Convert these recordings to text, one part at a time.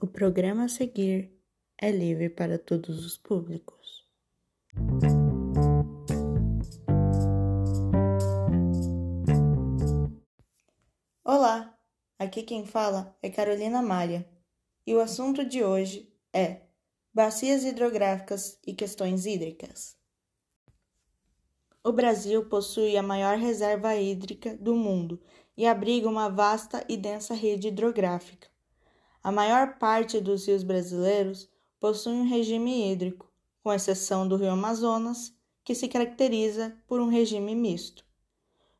O programa a seguir é livre para todos os públicos. Olá, aqui quem fala é Carolina Malha e o assunto de hoje é Bacias hidrográficas e questões hídricas. O Brasil possui a maior reserva hídrica do mundo e abriga uma vasta e densa rede hidrográfica. A maior parte dos rios brasileiros possui um regime hídrico, com exceção do rio Amazonas, que se caracteriza por um regime misto.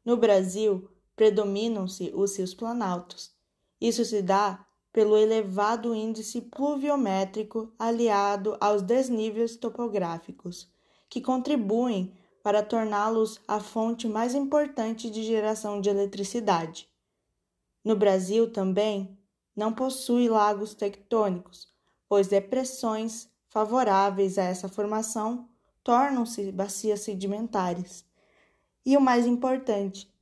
No Brasil, predominam-se os rios planaltos. Isso se dá pelo elevado índice pluviométrico aliado aos desníveis topográficos, que contribuem para torná-los a fonte mais importante de geração de eletricidade. No Brasil também não possui lagos tectônicos, pois depressões favoráveis a essa formação tornam-se bacias sedimentares. E o mais importante,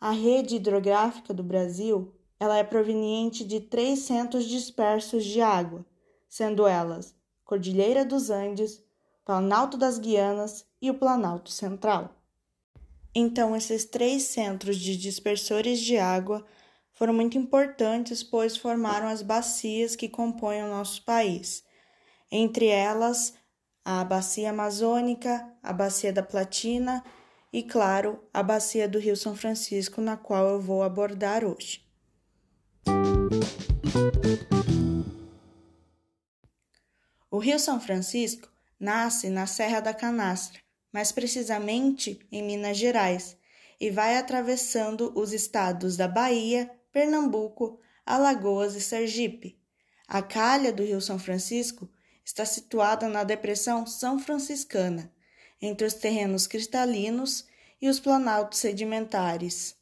a rede hidrográfica do Brasil ela é proveniente de três centros dispersos de água, sendo elas Cordilheira dos Andes, Planalto das Guianas e o Planalto Central. Então, esses três centros de dispersores de água foram muito importantes, pois formaram as bacias que compõem o nosso país. Entre elas, a Bacia Amazônica, a Bacia da Platina e, claro, a Bacia do Rio São Francisco, na qual eu vou abordar hoje. O Rio São Francisco nasce na Serra da Canastra, mais precisamente em Minas Gerais, e vai atravessando os estados da Bahia, Pernambuco, Alagoas e Sergipe. A calha do Rio São Francisco está situada na Depressão São Franciscana, entre os terrenos cristalinos e os planaltos sedimentares.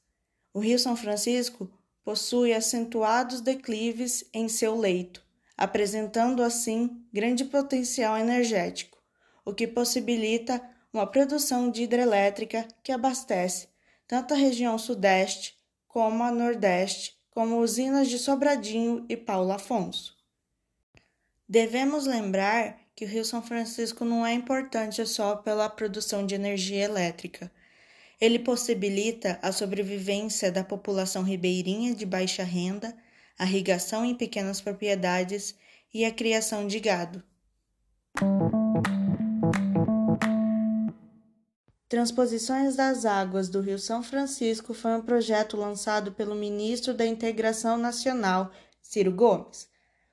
O Rio São Francisco possui acentuados declives em seu leito, apresentando assim grande potencial energético, o que possibilita uma produção de hidrelétrica que abastece tanto a região sudeste como a nordeste, como usinas de Sobradinho e Paulo Afonso. Devemos lembrar que o Rio São Francisco não é importante só pela produção de energia elétrica, ele possibilita a sobrevivência da população ribeirinha de baixa renda, a irrigação em pequenas propriedades e a criação de gado. Transposições das Águas do Rio São Francisco foi um projeto lançado pelo ministro da Integração Nacional, Ciro Gomes,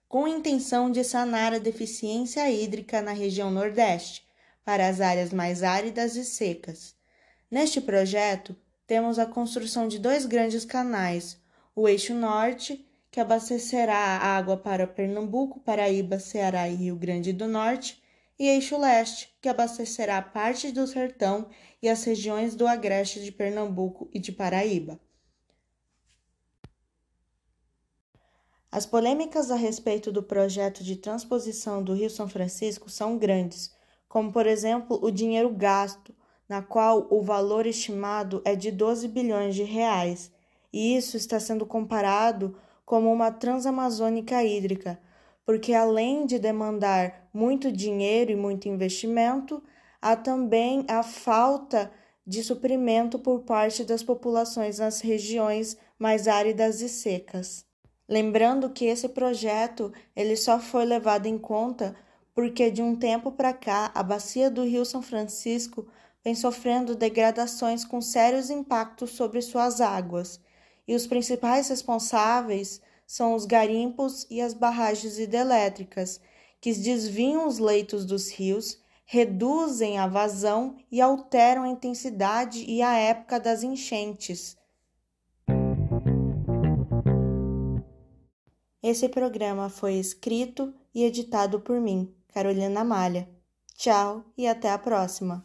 com intenção de sanar a deficiência hídrica na região Nordeste, para as áreas mais áridas e secas. Neste projeto, temos a construção de dois grandes canais: o Eixo Norte, que abastecerá a água para Pernambuco, Paraíba, Ceará e Rio Grande do Norte, e Eixo Leste, que abastecerá parte do Sertão e as regiões do Agreste de Pernambuco e de Paraíba. As polêmicas a respeito do projeto de transposição do Rio São Francisco são grandes, como, por exemplo, o dinheiro gasto, na qual o valor estimado é de 12 bilhões de reais, e isso está sendo comparado como uma transamazônica hídrica, porque além de demandar muito dinheiro e muito investimento, há também a falta de suprimento por parte das populações nas regiões mais áridas e secas. Lembrando que esse projeto ele só foi levado em conta porque de um tempo para cá a bacia do Rio São Francisco vem sofrendo degradações com sérios impactos sobre suas águas, e os principais responsáveis são os garimpos e as barragens hidrelétricas, que desviam os leitos dos rios, reduzem a vazão e alteram a intensidade e a época das enchentes. Esse programa foi escrito e editado por mim, Carolina Malha. Tchau e até a próxima!